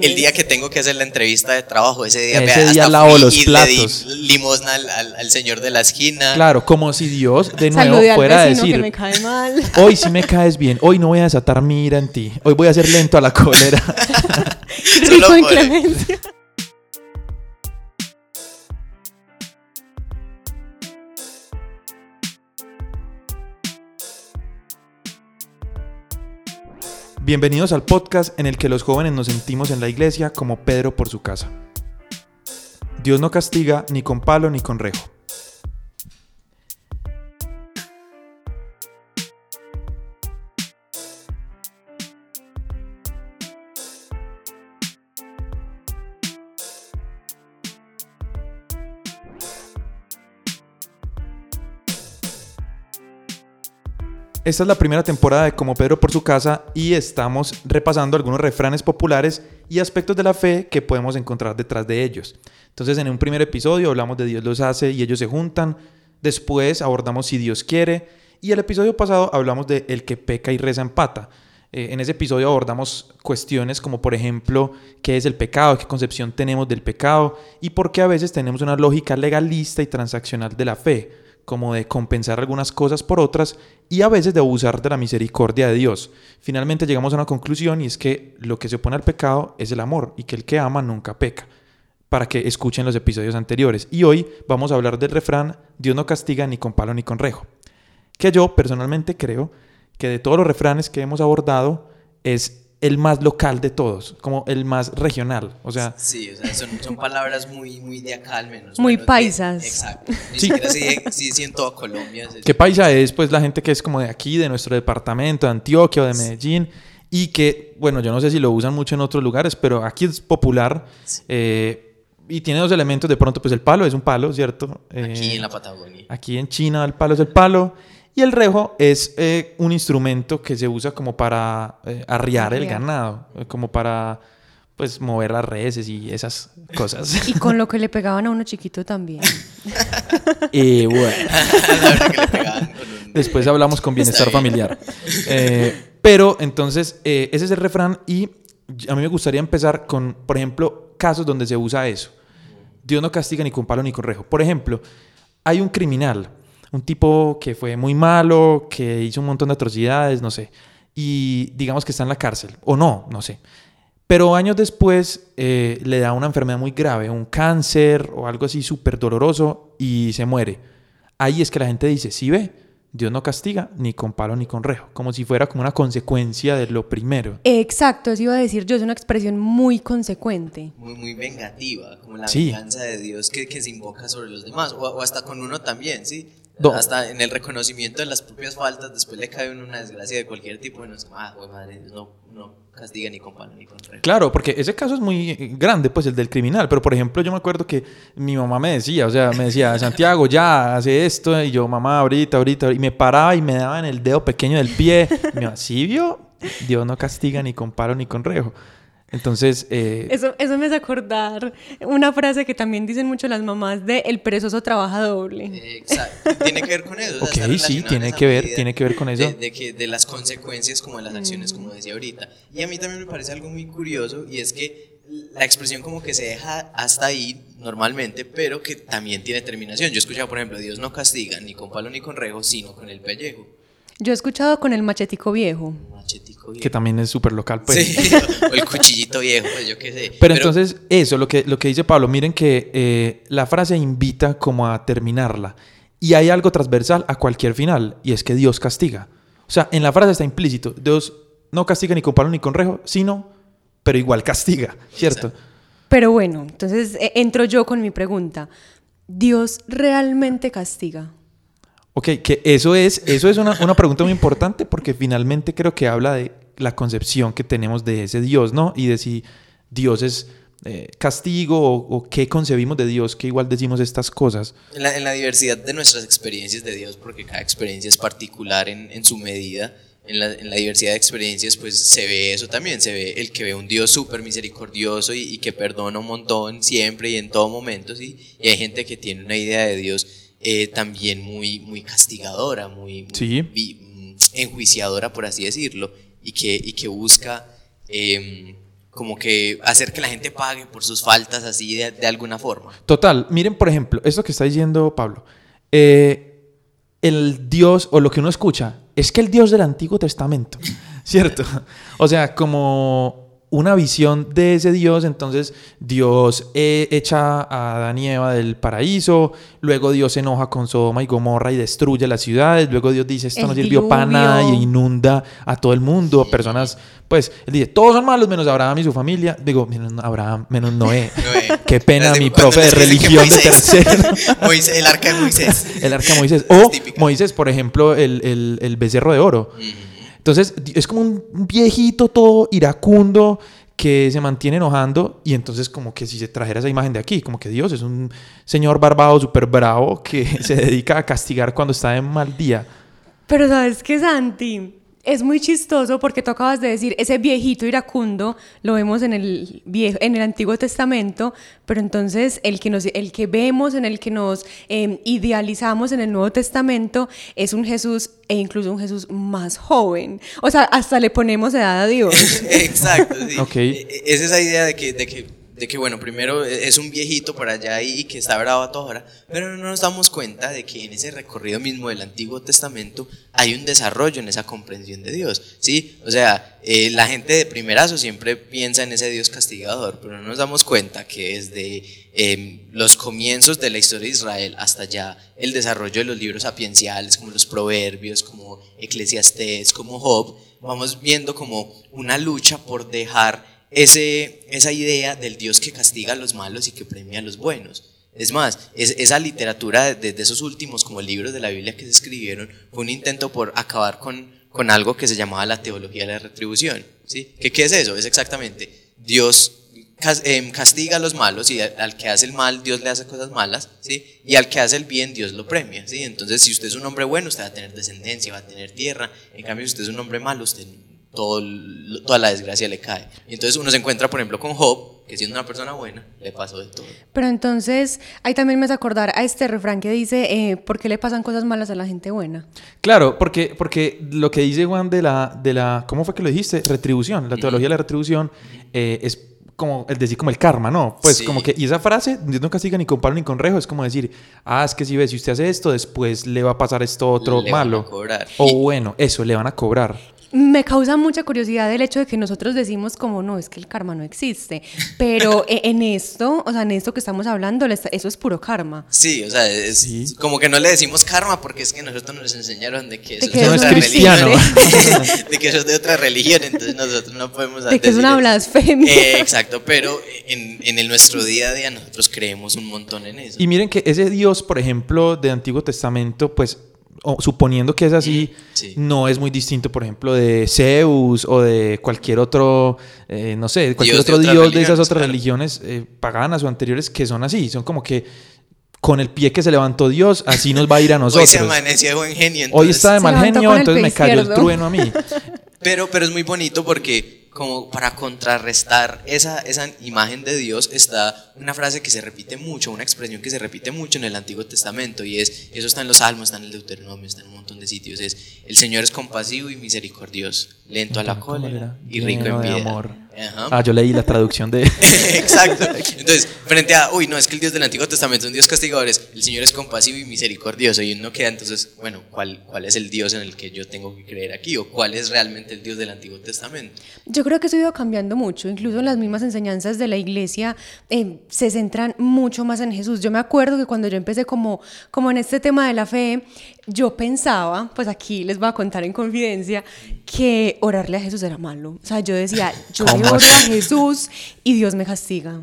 El día que tengo que hacer la entrevista de trabajo, ese día, Ese día hasta lavo los y platos. Le di limosna al, al- al señor de la esquina. Claro, como si Dios de nuevo Saludé al fuera a que decir, me cae mal. hoy sí me caes bien, hoy no voy a desatar mi ira en ti, hoy voy a ser lento a la cólera. Rico en clemencia. Bienvenidos al podcast en el que los jóvenes nos sentimos en la iglesia como Pedro por su casa. Dios no castiga ni con palo ni con rejo. Esta es la primera temporada de Como Pedro por su casa y estamos repasando algunos refranes populares y aspectos de la fe que podemos encontrar detrás de ellos. Entonces en un primer episodio hablamos de Dios los hace y ellos se juntan, después abordamos si Dios quiere y el episodio pasado hablamos de el que peca y reza empata. Eh, en ese episodio abordamos cuestiones como por ejemplo qué es el pecado, qué concepción tenemos del pecado y por qué a veces tenemos una lógica legalista y transaccional de la fe como de compensar algunas cosas por otras y a veces de abusar de la misericordia de Dios. Finalmente llegamos a una conclusión y es que lo que se opone al pecado es el amor y que el que ama nunca peca, para que escuchen los episodios anteriores. Y hoy vamos a hablar del refrán Dios no castiga ni con palo ni con rejo, que yo personalmente creo que de todos los refranes que hemos abordado es el más local de todos, como el más regional. O sea, Sí, o sea, son, son palabras muy, muy de acá al menos. Muy menos de- paisas. exacto. Ni Sí. siquiera sí, sí, sí en toda Colombia. es- ¿Qué paisa es? Pues la gente que es como de aquí, de nuestro departamento, de Antioquia o de Medellín, y que, bueno, yo no sé si lo usan mucho en otros lugares, pero aquí es popular. eh, y tiene dos elementos, de pronto, pues el palo es un palo, ¿cierto? Aquí Eh, en la Patagonia. Aquí en China el palo es el palo. Y el rejo es eh, un instrumento que se usa como para eh, arriar el ganado, eh, como para pues mover las reses y esas cosas. Y con lo que le pegaban a uno chiquito también. y bueno. Después hablamos con bienestar familiar. Eh, pero entonces, eh, ese es el refrán y a mí me gustaría empezar con, por ejemplo, casos donde se usa eso. Dios no castiga ni con palo ni con rejo. Por ejemplo, hay un criminal, un tipo que fue muy malo, que hizo un montón de atrocidades, no sé, y digamos que está en la cárcel, o no, no sé. Pero años después eh, le da una enfermedad muy grave, un cáncer o algo así súper doloroso y se muere. Ahí es que la gente dice, sí ve, Dios no castiga ni con palo ni con rejo, como si fuera como una consecuencia de lo primero. Exacto, eso iba a decir yo, es una expresión muy consecuente. muy, muy vengativa, como la Sí. venganza de Dios que, que se invoca sobre los demás, o, o hasta con uno también, ¿sí? Hasta en el reconocimiento de las propias faltas, después le cae una desgracia de cualquier tipo, y no es como, ah, güey, madre, Dios no, no castiga ni con ni con rejo. Claro, porque ese caso es muy grande, pues el del criminal, pero por ejemplo yo me acuerdo que mi mamá me decía, o sea, me decía, Santiago, ya, hace esto, y yo, mamá, ahorita, ahorita, y me paraba y me daba en el dedo pequeño del pie, y me iba, ¿sí vio? Dios no castiga ni con palo ni con rejo. Entonces, eh, Eso, eso me hace acordar una frase que también dicen mucho las mamás de el perezoso trabaja doble. Exacto, tiene que ver con eso. Ok, sí, tiene que ver, tiene que ver con eso. De, de que, de las consecuencias como de las acciones, como decía ahorita. Y a mí también me parece algo muy curioso y es que la expresión como que se deja hasta ahí normalmente, pero que también tiene terminación. Yo he escuchado, por ejemplo, Dios no castiga ni con palo ni con rejo, sino con el pellejo. Yo he escuchado con el machetico viejo. Machetico viejo. que también es súper local, pues. Sí, o el cuchillito viejo, pues yo qué sé. Pero, entonces, eso, lo que, lo que dice Pablo, miren que eh, la frase invita como a terminarla. Y hay algo transversal a cualquier final, y es que Dios castiga. O sea, en la frase está implícito, Dios no castiga ni con palo ni con rejo, sino, pero igual castiga, ¿cierto? Pero bueno, entonces eh, entro yo con mi pregunta. ¿Dios realmente castiga? Ok, que eso es, eso es una, una pregunta muy importante porque finalmente creo que habla de la concepción que tenemos de ese Dios, ¿no? Y de si Dios es eh, castigo o, o qué concebimos de Dios, que igual decimos estas cosas. En la, diversidad de nuestras experiencias de Dios, porque cada experiencia es particular en, su medida, en la, diversidad de experiencias pues se ve eso también, se ve el que ve un Dios súper misericordioso y, y que perdona un montón siempre y en todo momento, ¿sí? Y hay gente que tiene una idea de Dios eh, también muy, muy castigadora, muy, muy Sí. vi- mm, enjuiciadora, por así decirlo, y que, y que busca... em, como que hacer que la gente pague por sus faltas así de, de alguna forma. Total, miren por ejemplo, esto que está diciendo Pablo. Eh, el Dios, o lo que uno escucha, es que el Dios del Antiguo Testamento, ¿cierto? O sea, como una visión de ese Dios, entonces Dios eh, echa a Adán y Eva del paraíso, luego Dios se enoja con Sodoma y Gomorra y destruye las ciudades, luego Dios dice, esto El no sirvió para nada y inunda a todo el mundo, personas, pues, él dice, todos son malos menos Abraham y su familia, digo, menos Abraham, menos Noé. Noé. Qué pena mi profe de religión de Moisés- tercero. Moisés- el arca de Moisés. El arca de Moisés. O. Moisés, por ejemplo, el, el- el becerro de oro. Entonces, es como un viejito todo iracundo que se mantiene enojando y entonces como que si se trajera esa imagen de aquí, como que Dios es un señor barbado súper bravo que se dedica a castigar cuando está en mal día. Pero sabes qué, Santi, es muy chistoso porque tú acabas de decir, ese viejito iracundo lo vemos en el, viejo, en el Antiguo Testamento, pero entonces el que, nos, el que vemos, en el que nos eh, idealizamos en el Nuevo Testamento, es un Jesús e incluso un Jesús más joven. O sea, hasta le ponemos edad a Dios. Exacto, sí. E- e- Es esa idea de que, de que, de que, bueno, primero es un viejito por allá y que está bravo a toda hora, pero no nos damos cuenta de que en ese recorrido mismo del Antiguo Testamento hay un desarrollo en esa comprensión de Dios, ¿sí? O sea, eh, la gente de primerazo siempre piensa en ese Dios castigador, pero no nos damos cuenta que desde eh, los comienzos de la historia de Israel hasta ya el desarrollo de los libros sapienciales, como los Proverbios, como Eclesiastés, como Job, vamos viendo como una lucha por dejar ese, esa idea del Dios que castiga a los malos y que premia a los buenos. Es más, es- esa literatura desde de esos últimos como libros de la Biblia que se escribieron fue un intento por acabar con, con algo que se llamaba la teología de la retribución. ¿sí? ¿Qué, ¿Qué es eso? Es exactamente Dios em, castiga a los malos y al, al que hace el mal Dios le hace cosas malas, ¿sí? Y al que hace el bien Dios lo premia, ¿sí? Entonces, si usted es un hombre bueno, usted va a tener descendencia, va a tener tierra. En cambio, si usted es un hombre malo, usted todo, toda la desgracia le cae. Y entonces uno se encuentra, por ejemplo, con Job, que siendo una persona buena, le pasó de todo. Pero entonces, ahí también me hace acordar a este refrán que dice, eh, ¿por qué le pasan cosas malas a la gente buena? Claro, porque, porque lo que dice Juan de la, de la, ¿cómo fue que lo dijiste? Retribución, la teología de la retribución eh, es como el decir como el karma, ¿no? Pues Sí. como que, y esa frase, Dios no castiga ni con palo ni con rejo, es como decir, ah, es que si ves, si usted hace esto, después le va a pasar esto otro Le van a malo. cobrar. O bueno, eso, le van a cobrar. Me causa mucha curiosidad el hecho de que nosotros decimos como no, es que el karma no existe, pero e- en esto, o sea, en esto que estamos hablando, le está- eso es puro karma. Sí, o sea, es Sí. como que no le decimos karma porque es que nosotros nos enseñaron de que eso que es de eso otra no es cristiano. religión. de que eso es de otra religión, entonces nosotros no podemos De que es una blasfemia. Eh, exacto, pero en, en el nuestro día a día nosotros creemos un montón en eso. Y miren que ese Dios, por ejemplo, de Antiguo Testamento, pues o- suponiendo que es así, Sí. no es muy distinto, por ejemplo, de Zeus o de cualquier otro, eh, no sé, cualquier Dios otro dios de esas otras claro. religiones eh, paganas o anteriores que son así, son como que con el pie que se levantó Dios, así nos va a ir a Hoy nosotros. se amanece de buen genio. Hoy está de Se mal genio, entonces me cayó el trueno a mí. Pero, pero es muy bonito porque como para contrarrestar esa, esa imagen de Dios está una frase que se repite mucho, una expresión que se repite mucho en el Antiguo Testamento y es, eso está en los Salmos, está en el Deuteronomio, está en un montón de sitios, es el Señor es compasivo y misericordioso, lento a la cólera y rico en piedad. Ajá. Ah, yo leí la traducción de... Exacto. Entonces, frente a, uy, no, es que el Dios del Antiguo Testamento es un Dios castigador, es, el Señor es compasivo y misericordioso. Y uno queda entonces, bueno, ¿cuál, ¿cuál es el Dios en el que yo tengo que creer aquí? ¿O cuál es realmente el Dios del Antiguo Testamento? Yo creo que eso ha ido cambiando mucho, incluso en las mismas enseñanzas de la iglesia eh, se centran mucho más en Jesús. Yo me acuerdo que cuando yo empecé como, como en este tema de la fe, yo pensaba, pues aquí les voy a contar en confidencia, que orarle a Jesús era malo. O sea, yo decía, yo le ¿Cómo oro a? Jesús y Dios me castiga.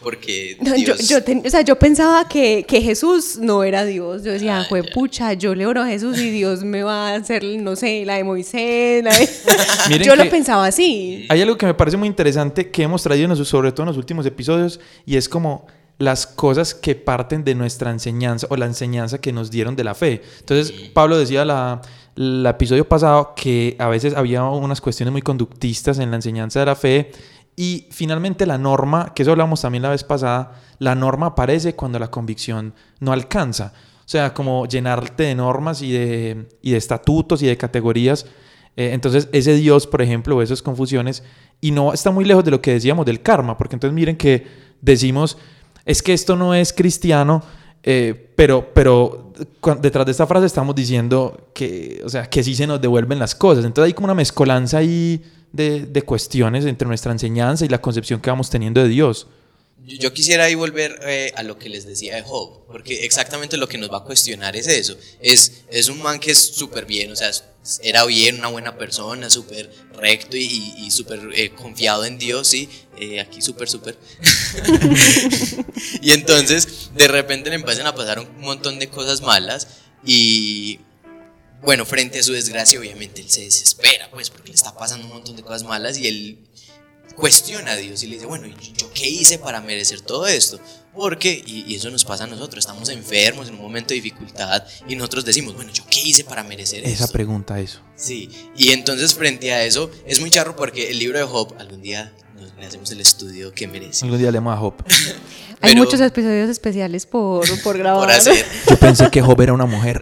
Porque Yo, Dios... yo ten- o sea, yo pensaba que, que Jesús no era Dios. Yo decía, Ah, pucha, yo le oro a Jesús y Dios me va a hacer, no sé, la de Moisés. la de-". Miren yo lo pensaba así. Hay algo que me parece muy interesante que hemos traído, en los- sobre todo en los últimos episodios, y es como las cosas que parten de nuestra enseñanza o la enseñanza que nos dieron de la fe. Entonces, Pablo decía la, el episodio pasado que a veces había unas cuestiones muy conductistas en la enseñanza de la fe y finalmente la norma, que eso hablamos también la vez pasada, la norma aparece cuando la convicción no alcanza. O sea, como llenarte de normas y de, y de estatutos y de categorías. Eh, entonces, ese Dios, por ejemplo, o esas confusiones, Y no está muy lejos de lo que decíamos del karma, porque entonces miren que decimos, es que esto no es cristiano, eh, pero, pero detrás de esta frase estamos diciendo que, o sea, que sí se nos devuelven las cosas. Entonces hay como una mezcolanza ahí de, de cuestiones entre nuestra enseñanza y la concepción que vamos teniendo de Dios. Yo quisiera ahí volver eh, a lo que les decía de Job, porque exactamente lo que nos va a cuestionar es eso. Es, es un man que es súper bien, o sea, era bien, una buena persona, súper recto y, y súper eh, confiado en Dios, sí, eh, aquí súper, súper. y entonces, de repente le empiezan a pasar un montón de cosas malas y, bueno, frente a su desgracia, obviamente él se desespera, pues, porque le está pasando un montón de cosas malas y él cuestiona a Dios y le dice, bueno, ¿yo qué hice para merecer todo esto? Porque, y, eso nos pasa a nosotros, estamos enfermos en un momento de dificultad y nosotros decimos, bueno, ¿yo qué hice para merecer Esa esto? pregunta, eso. Sí, y entonces frente a eso es muy charro porque el libro de Job, algún día le hacemos el estudio que merece. Algún día leemos a Job. Hay muchos episodios especiales por, por grabar. Por hacer. Yo pensé que Job era una mujer.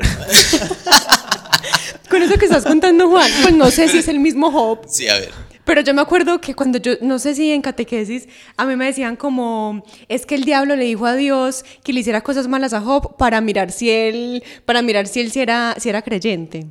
Con eso que estás contando, Juan, pues no sé si es el mismo Job. Sí, a ver. Pero yo me acuerdo que cuando yo, no sé si en catequesis, a mí me decían como, es que el diablo le dijo a Dios que le hiciera cosas malas a Job para mirar si él, para mirar si él si era, si era creyente.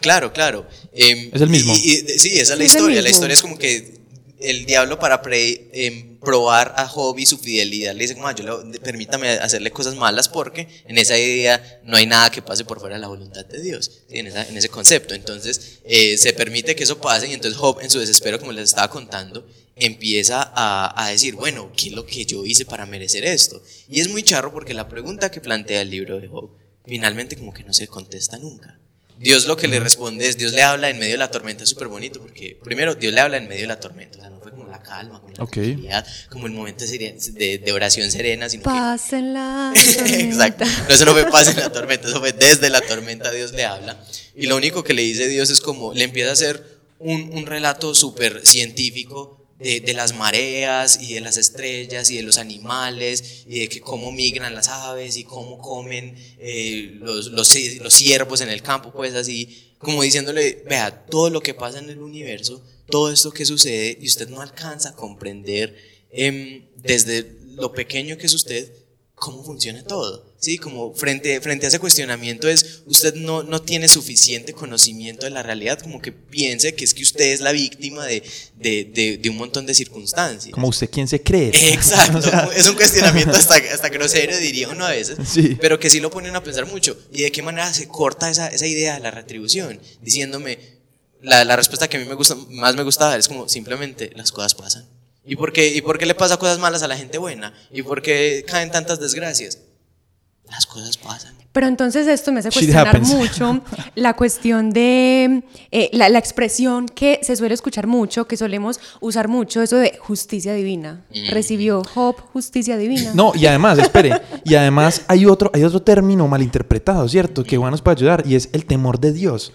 Claro, claro. Em, es el mismo. sí, esa es la historia. La historia es como que el diablo para em, probar a Job y su fidelidad le dice como, yo permítame hacerle cosas malas porque en esa idea no hay nada que pase por fuera de la voluntad de Dios, en, ese concepto. Entonces eh, se permite que eso pase y entonces Job en su desespero, como les estaba contando, empieza a, a, decir, bueno, ¿qué es lo que yo hice para merecer esto? Y es muy charro porque la pregunta que plantea el libro de Job finalmente como que no se contesta nunca. Dios lo que le responde es, Dios le habla en medio de la tormenta, es súper bonito, porque primero Dios le habla en medio de la tormenta, o sea, no fue como la calma, como la tranquilidad, como el momento de, de, oración serena, sino paz en la tormenta. Exacto, no, eso no fue paz en la tormenta, eso fue desde la tormenta Dios le habla, y lo único que le dice Dios es como, le empieza a hacer un, un relato súper científico de, las mareas y de las estrellas y de los animales y de que cómo migran las aves y cómo comen eh, los, los, ciervos en el campo, pues así, como diciéndole, vea, todo lo que pasa en el universo, todo esto que sucede y usted no alcanza a comprender em, desde lo pequeño que es usted, cómo funciona todo. Sí, como frente, frente a ese cuestionamiento es, usted no, no tiene suficiente conocimiento de la realidad, como que piense que es que usted es la víctima de, de, de, un montón de circunstancias. Como usted quién se cree. Exacto, es un cuestionamiento hasta, hasta grosero, diría uno a veces, sí. pero que sí lo ponen a pensar mucho. ¿Y de qué manera se corta esa, esa idea de la retribución? Diciéndome, la, la respuesta que a mí me gusta, más me gusta dar es como simplemente las cosas pasan. ¿Y por, qué, ¿Y por qué le pasa cosas malas a la gente buena? ¿Y por qué caen tantas desgracias? Las cosas pasan. Pero entonces esto me hace cuestionar mucho la cuestión de eh, la, la, expresión que se suele escuchar mucho, que solemos usar mucho, eso de justicia divina. Mm. Recibió Job justicia divina. No, y además, espere, y además hay otro, hay otro término malinterpretado, ¿cierto? Que Juan nos puede ayudar y es el temor de Dios.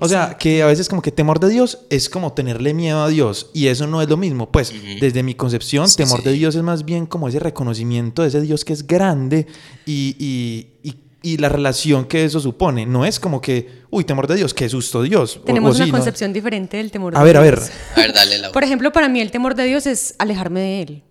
O sea, que a veces como que temor de Dios es como tenerle miedo a Dios y eso no es lo mismo. Pues desde mi concepción, temor de Dios es más bien como ese reconocimiento de ese Dios que es grande y, y, y y la relación que eso supone. No es como que, uy, temor de Dios, qué susto Dios. Tenemos una concepción diferente del temor de a ver, Dios. A ver, a ver. dale la... Por ejemplo, para mí el temor de Dios es alejarme de Él.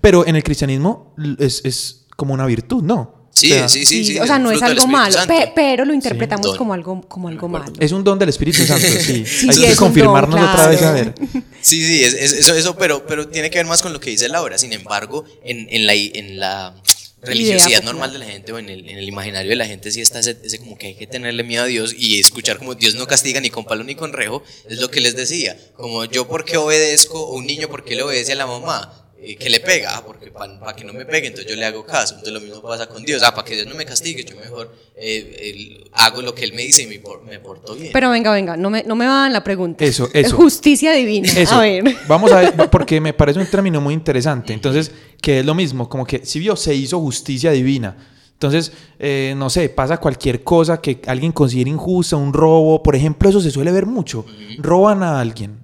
Pero en el cristianismo es, es como una virtud, ¿no? Sí, sí, sí, sí, O sea, no es algo malo, pero lo interpretamos como algo, como algo malo. Es un don del Espíritu Santo, sí. Hay que confirmarnos otra vez a ver. Sí, sí, es, eso, eso pero, pero tiene que ver más con lo que dice Laura. Sin embargo, en, en la, en la religiosidad normal de la gente o en el, en el, imaginario de la gente sí está ese, ese, como que hay que tenerle miedo a Dios y escuchar como Dios no castiga ni con palo ni con rejo, es lo que les decía, como yo porque obedezco o un niño porque le obedece a la mamá, eh, que le pega, ah, porque para que no me pegue, entonces yo le hago caso. Entonces lo mismo pasa con Dios, ah, para que Dios no me castigue, yo mejor eh, hago lo que Él me dice y me, me, porto bien. Pero venga, venga, no me, no me van la pregunta. Eso, eso. Justicia divina. Eso. A ver. Vamos a ver, porque me parece un término muy interesante. Entonces, que es lo mismo, como que si vio, se hizo justicia divina. Entonces, eh, no sé, pasa cualquier cosa que alguien considere injusta, un robo, por ejemplo, eso se suele ver mucho. Roban a alguien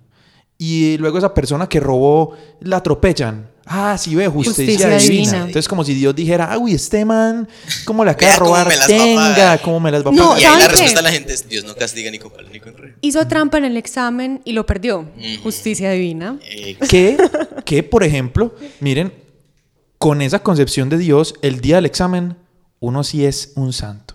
y luego esa persona que robó la atropellan. Ah, sí, ve, justicia, Justicia divina. divina. Entonces, como si Dios dijera, ah, uy, este man, ¿cómo le acaba de Vea cómo robar? me las va a Tenga, pagar". ¿cómo me las va a No? Y ahí la respuesta de la gente es, Dios no castiga ni con palo ni con rey. Hizo trampa en el examen y lo perdió. Justicia divina. Eh, que, que, por ejemplo, miren, con esa concepción de Dios, el día del examen, uno sí es un santo.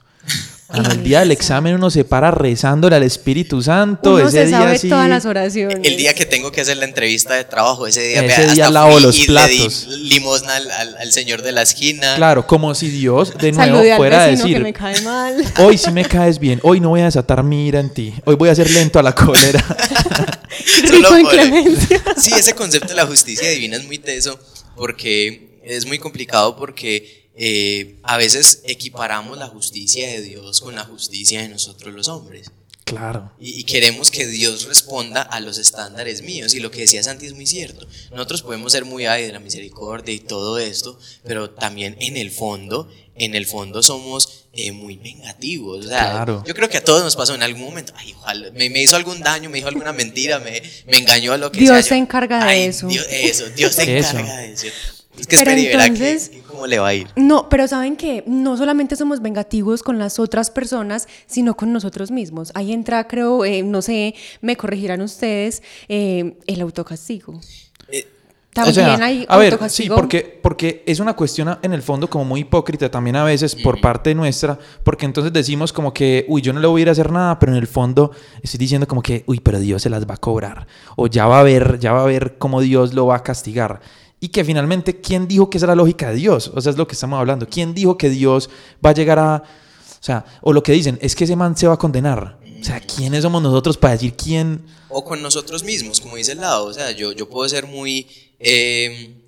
Ah, no, el día del examen uno se para rezándole al Espíritu Santo. Uno ese se día sabe sí- todas las oraciones. el día que tengo que hacer la entrevista de trabajo, ese día, Ese vea, día hasta lavo los y platos. le di limosna al, al- al señor de la esquina. Claro, como si Dios de nuevo Saludé al fuera a decir, que me cae mal. hoy sí me caes bien, hoy no voy a desatar mi ira en ti, hoy voy a ser lento a la cólera. Solo Rico en clemencia. Sí, ese concepto de la justicia divina es muy teso porque es muy complicado porque eh, a veces equiparamos la justicia de Dios con la justicia de nosotros los hombres. claro. Y, y queremos que Dios responda a los estándares míos. Y lo que decía Santi es muy cierto. Nosotros podemos ser muy ay de la misericordia y todo esto, pero también en el fondo, en el fondo somos eh, muy vengativos. O sea, Claro. yo creo que a todos nos pasó en algún momento. Ay, ojalá, me, me hizo algún daño, me dijo alguna mentira, me, me engañó a lo que Dios sea. se encarga de Ay, eso. Dios, eso, Dios se encarga de eso. Es que Pero espere verá que- cómo le va a ir. No, pero saben que no solamente somos vengativos con las otras personas, sino con nosotros mismos. Ahí entra, creo, eh, no sé, me corregirán ustedes, eh, el autocastigo. Eh, También O sea, hay a ver, sí, porque, porque es una cuestión en el fondo como muy hipócrita también a veces por parte nuestra, porque entonces decimos como que, uy, yo no le voy a ir a hacer nada, pero en el fondo estoy diciendo como que, uy, pero Dios se las va a cobrar, o ya va a ver, ya va a ver cómo Dios lo va a castigar. Y que finalmente, ¿quién dijo que esa era la lógica de Dios? O sea, es lo que estamos hablando. ¿Quién dijo que Dios va a llegar a... O sea, o lo que dicen, es que ese man se va a condenar. O sea, ¿quiénes somos nosotros para decir quién... o con nosotros mismos, como dice el lado. O sea, yo, yo puedo ser muy, eh,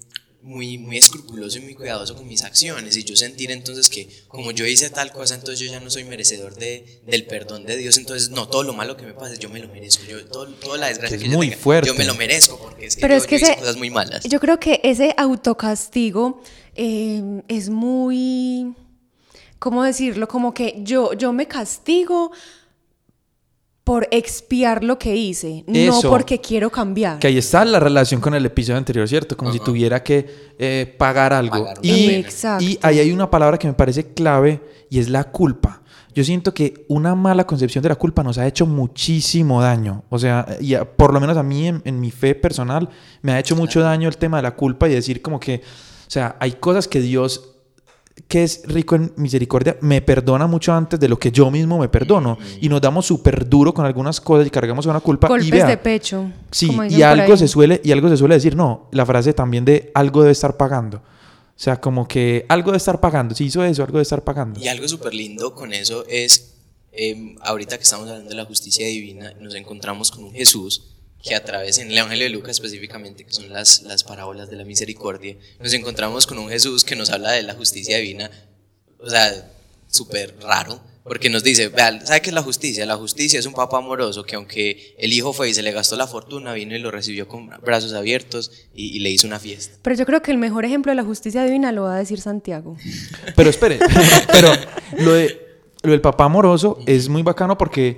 muy, muy escrupuloso y muy cuidadoso con mis acciones y yo sentir entonces que como yo hice tal cosa, entonces yo ya no soy merecedor de, del perdón de Dios. Entonces, no, todo lo malo que me pase, yo me lo merezco. Yo, todo, toda la desgracia Que que, es yo muy tenga, fuerte. yo me lo merezco porque es que Pero yo, es que yo hice ese- cosas muy malas. Yo creo que ese autocastigo eh, es muy, ¿cómo decirlo? Como que yo, yo me castigo por expiar lo que hice, no porque quiero cambiar. Que ahí está la relación con el episodio anterior, ¿cierto? Como si tuviera que eh, pagar algo. Pagar y. Exacto. y ahí hay una palabra que me parece clave y es la culpa. Yo siento que una mala concepción de la culpa nos ha hecho muchísimo daño. O sea, y a- por lo menos a mí en, en mi fe personal me ha hecho mucho daño el tema de la culpa y decir como que, o sea, hay cosas que Dios que es rico en misericordia, me perdona mucho antes de lo que yo mismo me perdono. Y nos damos súper duro con algunas cosas y cargamos una culpa. y Golpes vea, de pecho. Sí, como y algo se suele y algo se suele decir, no, la frase también de algo debe estar pagando. O sea, como que algo debe estar pagando. Si hizo eso, algo debe estar pagando. Y algo súper lindo con eso es, eh, ahorita que estamos hablando de la justicia divina, nos encontramos con un Jesús que a través, en el Evangelio de Lucas específicamente, que son las, las parábolas de la misericordia, nos encontramos con un Jesús que nos habla de la justicia divina, o sea, súper raro, porque nos dice, ¿sabe qué es la justicia? La justicia es un papá amoroso que aunque el hijo fue y se le gastó la fortuna, vino y lo recibió con brazos abiertos y, y le hizo una fiesta. Pero yo creo que el mejor ejemplo de la justicia divina lo va a decir Santiago. Pero espere, pero lo, de, lo del papá amoroso es muy bacano porque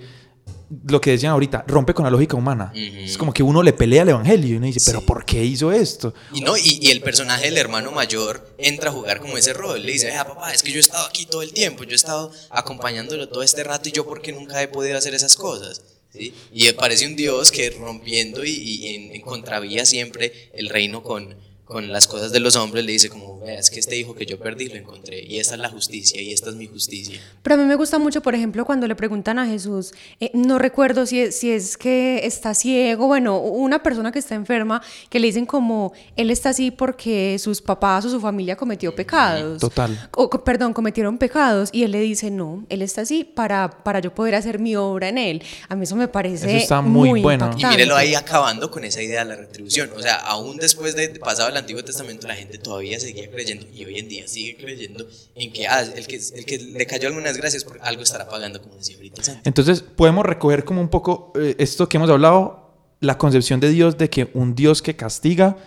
lo que decían ahorita, rompe con la lógica humana. Es como que uno le pelea al evangelio y uno dice, pero. ¿por qué hizo esto? Y no, y, y el personaje del hermano mayor entra a jugar como ese rol. Le dice, ah, papá, es que yo he estado aquí todo el tiempo, yo he estado acompañándolo todo este rato y yo porque nunca he podido hacer esas cosas. ¿Sí? Y parece un Dios que rompiendo y, y en, en contravía siempre el reino con, con las cosas de los hombres le dice como, es que este hijo que yo perdí lo encontré y esta es la justicia y esta es mi justicia. Pero a mí me gusta mucho, por ejemplo, cuando le preguntan a Jesús, eh, no recuerdo si es, si es que está ciego, bueno, una persona que está enferma, que le dicen como, él está así porque sus papás o su familia cometió pecados. Total. O, perdón, cometieron pecados. Y él le dice, no, él está así para, para yo poder hacer mi obra en él. A mí eso me parece Eso está muy bueno. Y impactante. mírelo ahí acabando con esa idea de la retribución. O sea, aún después de pasado el Antiguo Testamento, la gente todavía seguía creyendo y hoy en día sigue creyendo en que ah, el, que el que le cayó algunas desgracias por algo estará pagando, como decía ahorita. Entonces podemos recoger como un poco eh, esto que hemos hablado, la concepción de Dios de que un Dios que castiga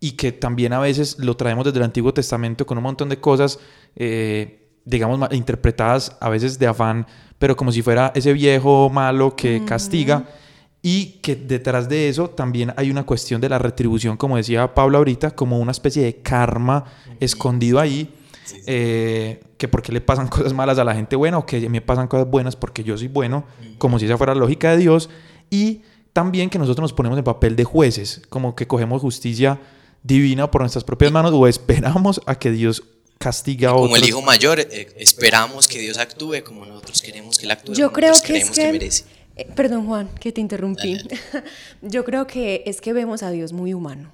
y que también a veces lo traemos desde el Antiguo Testamento con un montón de cosas, eh, digamos, interpretadas a veces de afán, pero como si fuera ese viejo malo que castiga. Y que detrás de eso también hay una cuestión de la retribución, como decía Pablo ahorita, como una especie de karma escondido ahí, eh, que porque le pasan cosas malas a la gente buena o que me pasan cosas buenas porque yo soy bueno, como si esa fuera la lógica de Dios, y también que nosotros nos ponemos en papel de jueces, como que cogemos justicia divina por nuestras propias manos o esperamos a que Dios castiga a Como otros. el hijo mayor, eh, esperamos que Dios actúe como nosotros queremos que él actúe. Yo como creo es que... merece. Eh, perdón, Juan, que te interrumpí. Yo creo que es que vemos a Dios muy humano.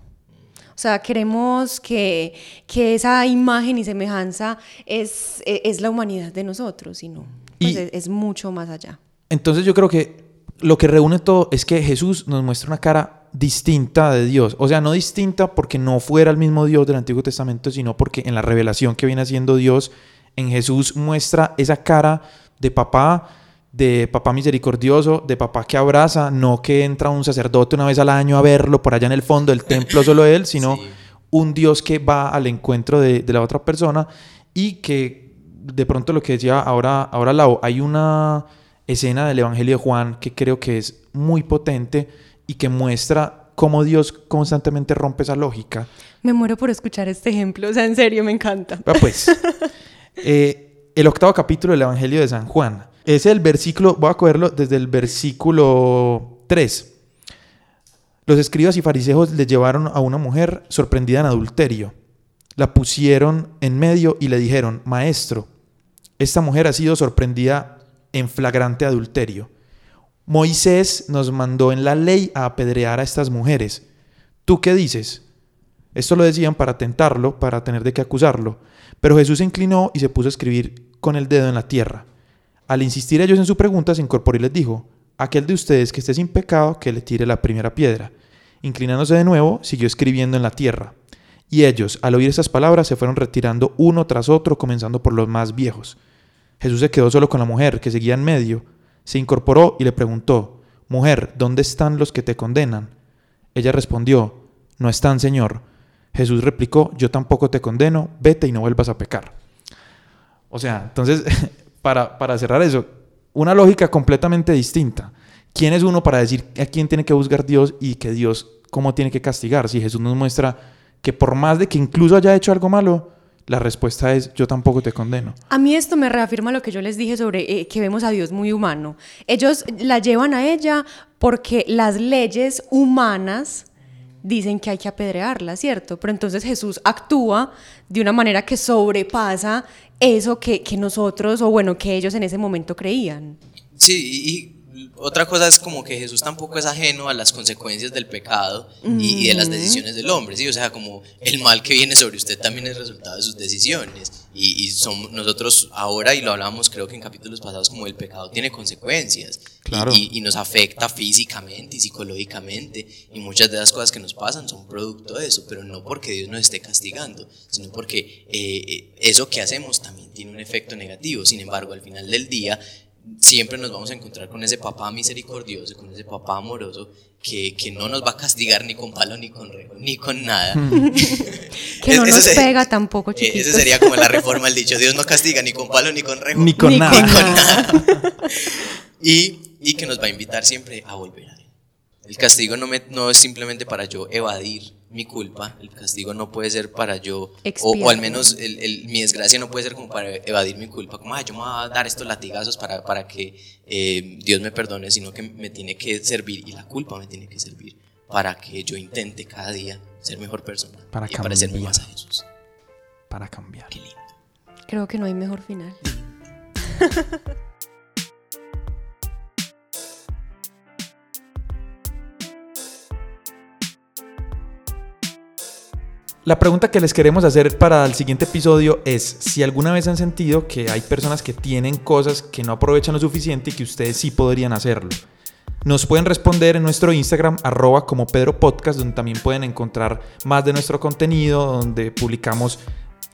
O sea, queremos que, que esa imagen y semejanza es, e- es la humanidad de nosotros, y no. Pues Y- es, es mucho más allá. Entonces yo creo que lo que reúne todo es que Jesús nos muestra una cara distinta de Dios. O sea, no distinta porque no fuera el mismo Dios del Antiguo Testamento, sino porque en la revelación que viene haciendo Dios, en Jesús muestra esa cara de papá, de papá misericordioso, de papá que abraza, no que entra un sacerdote una vez al año a verlo por allá en el fondo del templo solo él, sino Sí. un Dios que va al encuentro de, de la otra persona y que de pronto lo que decía ahora, ahora Lau, hay una escena del Evangelio de Juan que creo que es muy potente y que muestra cómo Dios constantemente rompe esa lógica. Me muero por escuchar este ejemplo. O sea, en serio, me encanta. Ah, Pues, eh, el octavo capítulo del Evangelio de San Juan. Es el versículo, voy a cogerlo desde el versículo 3. Los escribas y fariseos le llevaron a una mujer sorprendida en adulterio. La pusieron en medio y le dijeron, Maestro, esta mujer ha sido sorprendida en flagrante adulterio. Moisés nos mandó en la ley a apedrear a estas mujeres. ¿Tú qué dices? Esto lo decían para tentarlo, para tener de qué acusarlo. Pero Jesús se inclinó y se puso a escribir con el dedo en la tierra. Al insistir ellos en su pregunta, se incorporó y les dijo, aquel de ustedes que esté sin pecado, que le tire la primera piedra. Inclinándose de nuevo, siguió escribiendo en la tierra. Y ellos, al oír esas palabras, se fueron retirando uno tras otro, comenzando por los más viejos. Jesús se quedó solo con la mujer, que seguía en medio. Se incorporó y le preguntó, Mujer, ¿dónde están los que te condenan? Ella respondió, No están, Señor. Jesús replicó, Yo tampoco te condeno, vete y no vuelvas a pecar. O sea, entonces, para, cerrar eso, una lógica completamente distinta. ¿Quién es uno para decir a quién tiene que juzgar Dios y que Dios cómo tiene que castigar? Si Jesús nos muestra que por más de que incluso haya hecho algo malo, la respuesta es yo tampoco te condeno. A mí esto me reafirma lo que yo les dije sobre eh, que vemos a Dios muy humano. Ellos la llevan a ella porque las leyes humanas dicen que hay que apedrearla, ¿cierto? Pero entonces Jesús actúa de una manera que sobrepasa eso que, que nosotros, o bueno, que ellos en ese momento creían. Sí, y otra cosa es como que Jesús tampoco es ajeno a las consecuencias del pecado y, y de las decisiones del hombre, ¿sí? O sea, como el mal que viene sobre usted también es resultado de sus decisiones. Y, y somos nosotros ahora, y lo hablábamos creo que en capítulos pasados, como el pecado tiene consecuencias. Claro. Y, y nos afecta físicamente y psicológicamente. Y muchas de las cosas que nos pasan son producto de eso, pero no porque Dios nos esté castigando, sino porque eh, eh, eso que hacemos también tiene un efecto negativo. Sin embargo, al final del día, siempre nos vamos a encontrar con ese papá misericordioso, con ese papá amoroso, que, que no nos va a castigar ni con palo, ni con rego, ni con nada. Que no nos pega tampoco, eh, chiquitos. Ese sería como la reforma del dicho, Dios no castiga ni con palo, ni con rego. Ni con Ni nada. con nada. y, y que nos va a invitar siempre a volver a Él. El castigo no, me- no es simplemente para yo evadir mi culpa, el castigo no puede ser para yo, o, al menos el- el- mi desgracia no puede ser como para evadir mi culpa, como "Ay, yo me voy a dar estos latigazos para, para que eh, Dios me perdone, sino que me tiene que servir y la culpa me tiene que servir para que yo intente cada día ser mejor persona Para y parecerme cambiar. más a Jesús. Para cambiar. Qué lindo. Creo que no hay mejor final. La pregunta que les queremos hacer para el siguiente episodio es si alguna vez han sentido que hay personas que tienen cosas que no aprovechan lo suficiente y que ustedes sí podrían hacerlo. Nos pueden responder en nuestro Instagram, arroba como Pedro Podcast, donde también pueden encontrar más de nuestro contenido, donde publicamos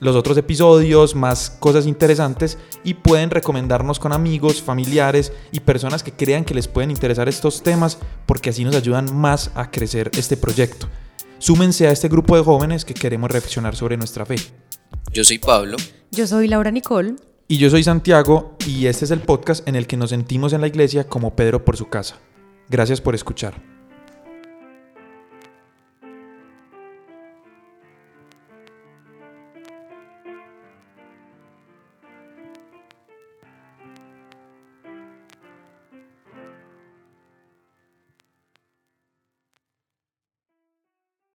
los otros episodios, más cosas interesantes y pueden recomendarnos con amigos, familiares y personas que crean que les pueden interesar estos temas porque así nos ayudan más a crecer este proyecto. Súmense a este grupo de jóvenes que queremos reflexionar sobre nuestra fe. Yo soy Pablo. Yo soy Laura Nicole. Y yo soy Santiago y este es el podcast en el que nos sentimos en la iglesia como Pedro por su casa. Gracias por escuchar.